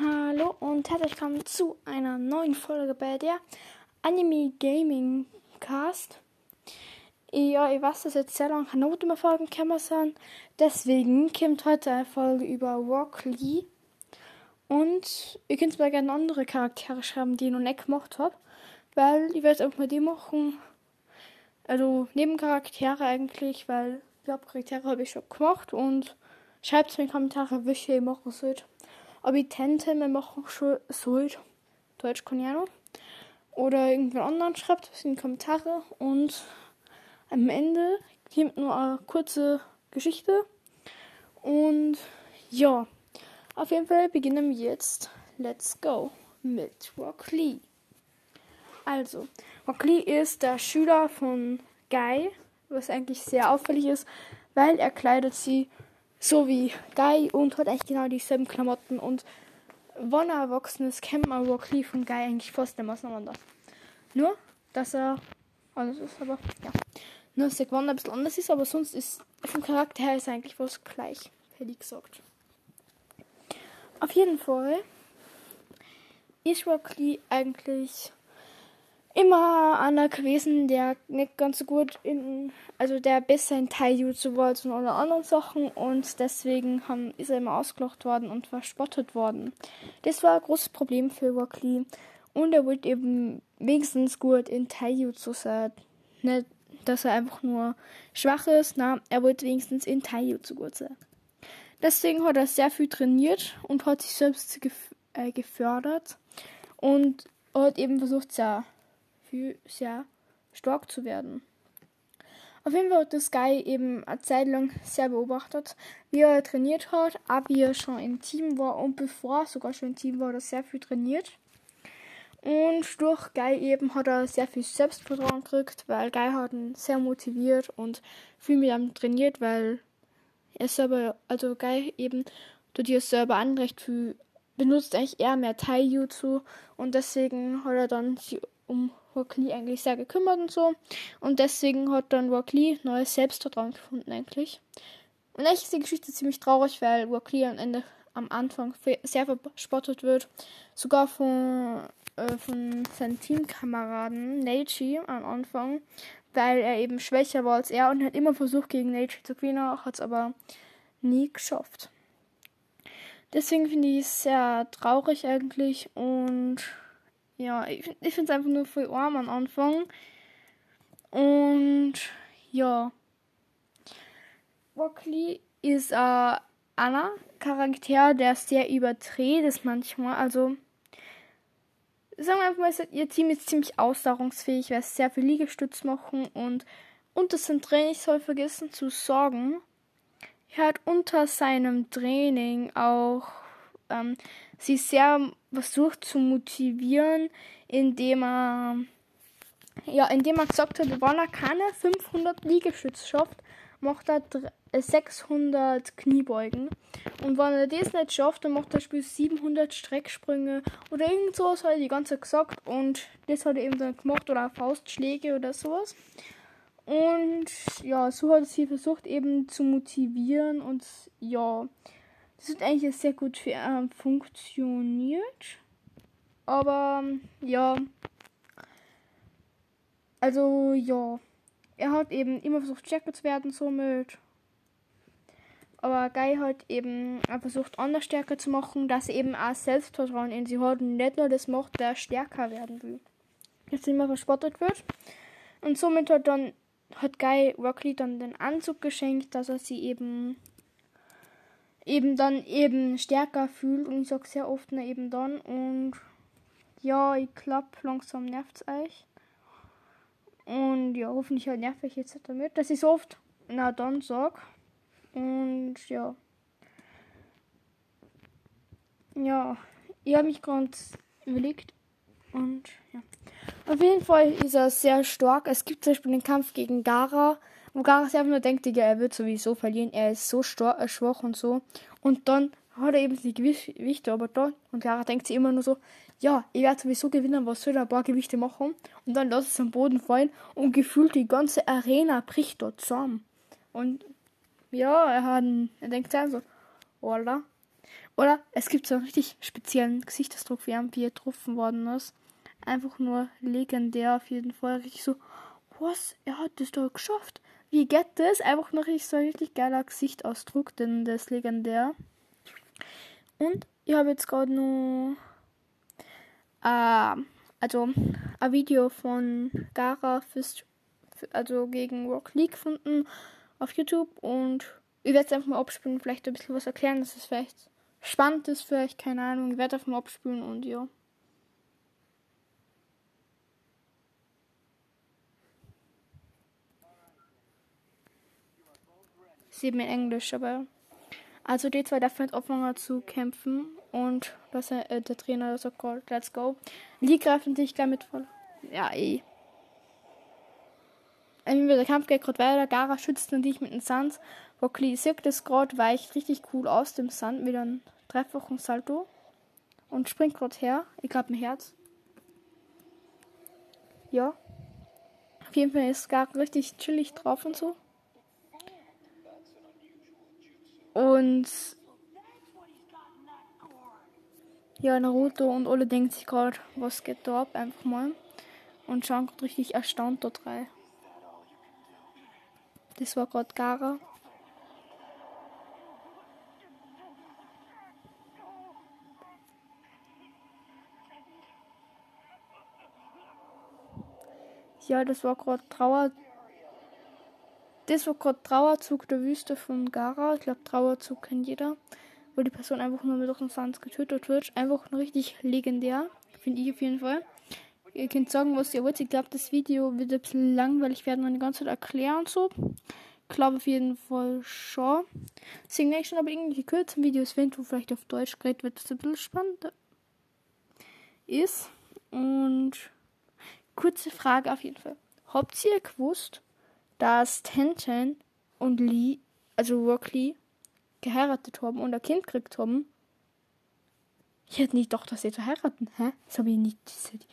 Hallo und herzlich willkommen zu einer neuen Folge bei der Anime Gaming Cast. Ja, ich weiß, dass jetzt sehr lange keine Noten mehr Folgen gekommen sind. Deswegen kommt heute eine Folge über Lee. Und ihr könnt mir gerne andere Charaktere schreiben, die ich noch nicht gemacht habe. Weil ich werde einfach mal die machen. Also Nebencharaktere eigentlich, weil die Hauptcharaktere habe ich schon gemacht. Und schreibt es mir in die Kommentare, welche ihr machen sollt. Ob ich Tente mir machen sollt. Deutsch kann ich auch noch. Oder irgendwen anderen schreibt es in die Kommentare. Und am Ende kommt nur eine kurze Geschichte. Und ja, auf jeden Fall beginnen wir jetzt. Let's go mit Rock Lee. Also, Rock Lee ist der Schüler von Guy, was eigentlich sehr auffällig ist, weil er kleidet sie so wie Guy und hat eigentlich genau dieselben Klamotten. Und wenn er erwachsen ist, kennt man Rock Lee von Guy eigentlich fast mehr auseinander. Nur, dass er anders ist, aber ja. Nur, dass der ein bisschen anders ist, aber sonst ist vom Charakter her ist eigentlich was gleich, hätte ich gesagt. Auf jeden Fall ist Rock Lee eigentlich immer einer gewesen, der nicht ganz so gut in, also der besser in Taijutsu war als in alle anderen Sachen und deswegen haben, ist er immer ausgelacht worden und verspottet worden. Das war ein großes Problem für Rock Lee und er wollte eben wenigstens gut in Taijutsu sein. Nicht, dass er einfach nur schwach ist, na, er wollte wenigstens in Taijutsu gut sein. Deswegen hat er sehr viel trainiert und hat sich selbst gef äh, gefördert und hat eben versucht, sehr viel, sehr stark zu werden. Auf jeden Fall hat das Guy eben eine Zeit lang sehr beobachtet, wie er trainiert hat, auch wie er schon im Team war und bevor er sogar schon im Team war, hat er sehr viel trainiert. Und durch Guy eben hat er sehr viel Selbstvertrauen gekriegt, weil Guy hat ihn sehr motiviert und viel mit ihm trainiert, weil er selber, also Guy eben, tut ihr selber Anrecht für, benutzt eigentlich eher mehr Taijutsu und deswegen hat er dann sich um Rock Lee eigentlich sehr gekümmert und so. Und deswegen hat dann Rock Lee neues Selbstvertrauen gefunden eigentlich. Und eigentlich ist die Geschichte ziemlich traurig, weil Rock Lee am Ende, am Anfang sehr verspottet wird. Sogar von, äh, von seinen Teamkameraden Neichi am Anfang, weil er eben schwächer war als er und hat immer versucht gegen Neichi zu gewinnen, hat es aber nie geschafft. Deswegen finde ich es sehr traurig eigentlich und ja, ich, finde es einfach nur voll arm am Anfang. Und ja. Rockley ist äh, Anna Charakter, der sehr überdreht ist manchmal. Also sagen wir einfach mal, ihr Team ist ziemlich ausdauerungsfähig, weil es sehr viel Liegestütz machen und unter seinem Training, soll vergessen zu sorgen, er hat unter seinem Training auch ähm, sie sehr versucht zu motivieren, indem er ja, indem er gesagt hat, wenn er keine 500 Liegestütze schafft, macht er 600 Kniebeugen. Und wenn er das nicht schafft, dann macht er Spiel 700 Strecksprünge oder irgend sowas hat er die ganze Zeit gesagt und das hat er eben dann gemacht oder Faustschläge oder sowas. Und ja, so hat er sie versucht eben zu motivieren und ja, das hat eigentlich sehr gut für ihn funktioniert. Aber ja, also ja, er hat eben immer versucht stärker zu werden somit. Aber Guy hat eben versucht anders stärker zu machen, dass er eben auch Selbstvertrauen in sie hat und nicht nur das macht, der stärker werden will. Jetzt immer verspottet wird. Und somit hat dann hat Guy Rockley dann den Anzug geschenkt, dass er sie eben eben dann eben stärker fühlt und ich sag sehr oft na eben dann und ja, ich glaube langsam nervt's euch. Und ja, hoffentlich halt nerv ich jetzt damit, dass ich so oft na dann sag. Und ja. Ja, ich habe mich gerade überlegt und ja. Auf jeden Fall ist er sehr stark. Es gibt zum Beispiel den Kampf gegen Gara, Und Gara sich einfach nur denkt, Digga, er wird sowieso verlieren. Er ist so stor- äh, schwach und so. Und dann hat er eben die Gewichte aber da. Und Gara denkt sich immer nur so, ja, ich werde sowieso gewinnen, was soll ein paar Gewichte machen? Und dann lässt es am Boden fallen und gefühlt die ganze Arena bricht dort zusammen. Und ja, er hat, er denkt sich so, oder? Oder es gibt so einen richtig speziellen Gesichtsausdruck, wie er, getroffen worden ist. Einfach nur legendär auf jeden Fall. Richtig so, was? Er hat das doch geschafft. Wie geht das? Einfach nur richtig so ein richtig geiler Gesichtsausdruck, denn das ist legendär. Und ich habe jetzt gerade nur äh, also ein Video von Gara fürs, für, also gegen Rock League gefunden auf YouTube und ich werde es einfach mal abspielen, vielleicht ein bisschen was erklären, dass es vielleicht spannend ist, vielleicht, keine Ahnung, ich werde einfach mal abspielen und ja. Sieben in Englisch, aber also die zwei dürfen jetzt anfangen zu kämpfen und das, äh, der Trainer sagt, "Go, let's go. Die greifen sich gleich mit voll. Ja, eh. Irgendwie der Kampf geht gerade weiter. Gara schützt natürlich mit dem Sand. Rockly sieht das gerade, weicht richtig cool aus dem Sand mit einem dreifachen Salto und springt gerade her. Ich glaube, ein Herz. Ja. Auf jeden Fall ist Gara richtig chillig drauf und so. Und ja, Naruto und alle denken sich gerade, was geht da ab, einfach mal. Und schauen gerade richtig erstaunt dort rein. Das war gerade Gara. Ja, das war gerade Trauer. Gerade Trauerzug der Wüste von Gara. Ich glaube, Trauerzug kennt jeder. Wo die Person einfach nur mit Sand getötet wird. Einfach richtig legendär. Finde ich auf jeden Fall. Ihr könnt sagen, was ihr wollt. Ich glaube, das Video wird ein bisschen langweilig werden und die ganze Zeit erklären und so. Ich glaube auf jeden Fall schon. Deswegen denke ich schon, aber irgendwelche kürzen Videos, wenn du vielleicht auf Deutsch geredet wird, das ein bisschen spannender ist. Und kurze Frage auf jeden Fall. Habt ihr gewusst, dass Tenten und Lee, also Rock geheiratet haben und ein Kind gekriegt haben? Ich hätte nicht gedacht, dass sie zu heiraten. Hä? Das habe ich nicht, hätte-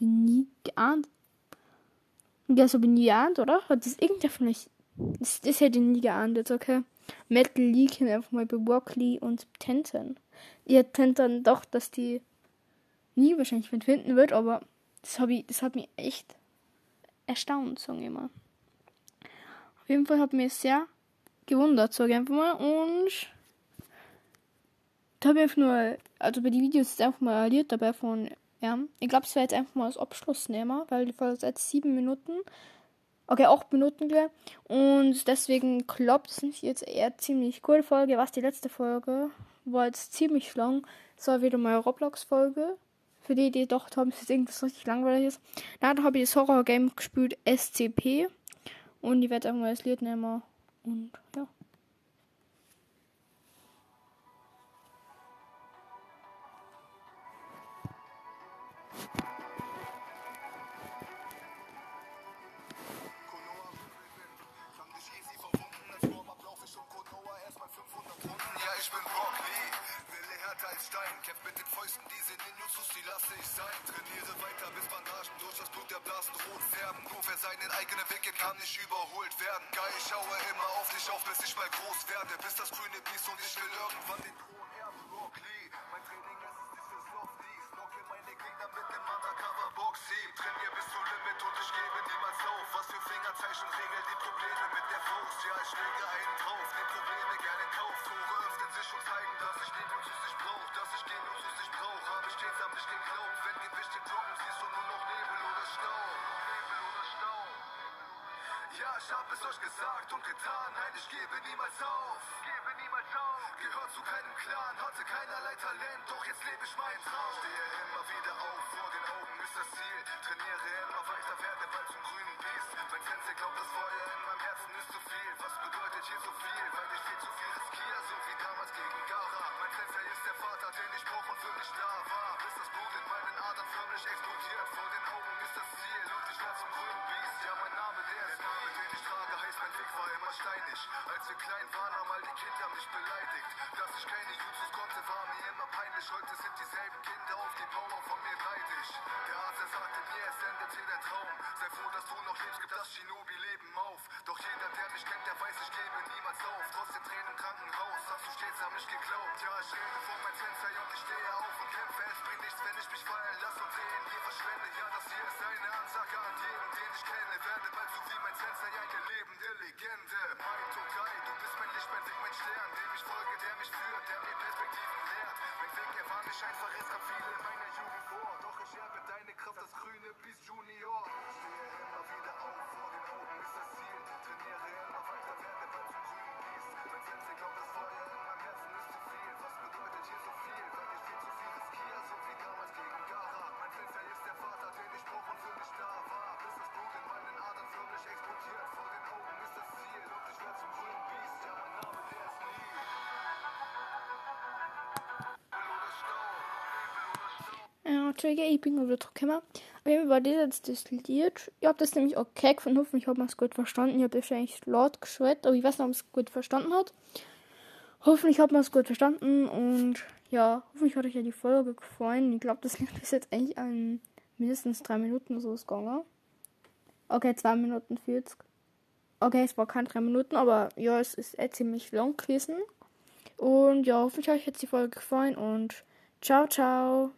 ich nie geahnt. Das habe ich nie geahnt, oder? Hat das irgendwer von euch? Das, das hätte ich nie geahnt, jetzt, okay. Metal Lee kennt einfach mal bei Lee und Tenten. Ihr hättet Tenten gedacht, dass die nie wahrscheinlich finden wird, aber das, hab ich, das hat mich echt erstaunt, sagen wir mal. Auf jeden Fall hat mich sehr gewundert, sage ich einfach mal. Und da habe ich einfach nur, also bei den Videos ist einfach mal Lied dabei von ja. Ich glaube, es wäre jetzt einfach mal als Abschluss nehmen, weil die Folge ist jetzt sieben Minuten. Okay, acht Minuten gleich. Und deswegen klappt es nicht jetzt eher ziemlich coole Folge. Was die letzte Folge war jetzt ziemlich lang. Es war wieder mal Roblox-Folge. Für die, die gedacht haben, es ist irgendwas richtig langweiliges. Na, da habe ich das Horror-Game gespielt, SCP. Und ich werde einfach mal das. Und. Ja, immer auf bis ich mal groß werde. Bis das grüne Ja, ich hab es euch gesagt und getan. Nein, ich gebe niemals auf. Gebe niemals auf. Gehört zu keinem Clan, hatte keinerlei Talent, doch jetzt lebe ich meinen Traum. Stehe immer wieder auf, vor den Augen ist das Ziel. Trainiere immer weiter, werde bald zum grünen Biest. Mein Sensei glaubt, das Feuer in meinem Herzen ist zu viel. Was bedeutet hier so viel? Weil ich viel zu viel wir klein waren, haben all die Kinder mich beleidigt. Dass ich keine Jutsus konnte, war mir immer peinlich. Heute sind dieselben Kinder auf die Power von mir neidisch. Der Arzt, sagte mir, es endet hier der Traum. Sei froh, dass du noch lebst, gib das Shinobi-Leben auf. Doch jeder, der mich kennt, der weiß, ich gebe niemals auf. Trotz den Tränen im Krankenhaus, hast du stets an mich geglaubt. Ja, ich rede vor mein Sensei und ich stehe auf und kämpfe. Es bringt nichts, wenn ich mich fallen lasse und Tränen hier verschwende. Ja, das hier ist Stern, dem ich folge, der mich führt, der mir Perspektiven lehrt. Mein Weg, er war nicht einfach, es gab viele in meiner Jugend vor. Doch ich erbe deine Kraft, das grüne Beast Junior. Ich stehe immer wieder auf, vor den Augen ist das Ziel. Trainiere Ja, Trigger, ich bin wieder zurückgekommen. Auf jeden Fall war das jetzt Lied. Ich habe das nämlich okay gefunden. Hoffentlich hat man es gut verstanden. Ich habe wahrscheinlich laut geschwätzt, aber ich weiß nicht, ob es gut verstanden hat. Hoffentlich hat man es gut verstanden und ja, hoffentlich hat euch ja die Folge gefallen. Ich glaube, das Lied ist jetzt eigentlich an mindestens drei Minuten so gegangen. Okay, zwei Minuten 40. Okay, es war keine drei Minuten, aber ja, es ist eh ziemlich lang gewesen. Und ja, hoffentlich hat euch jetzt die Folge gefallen und ciao, ciao.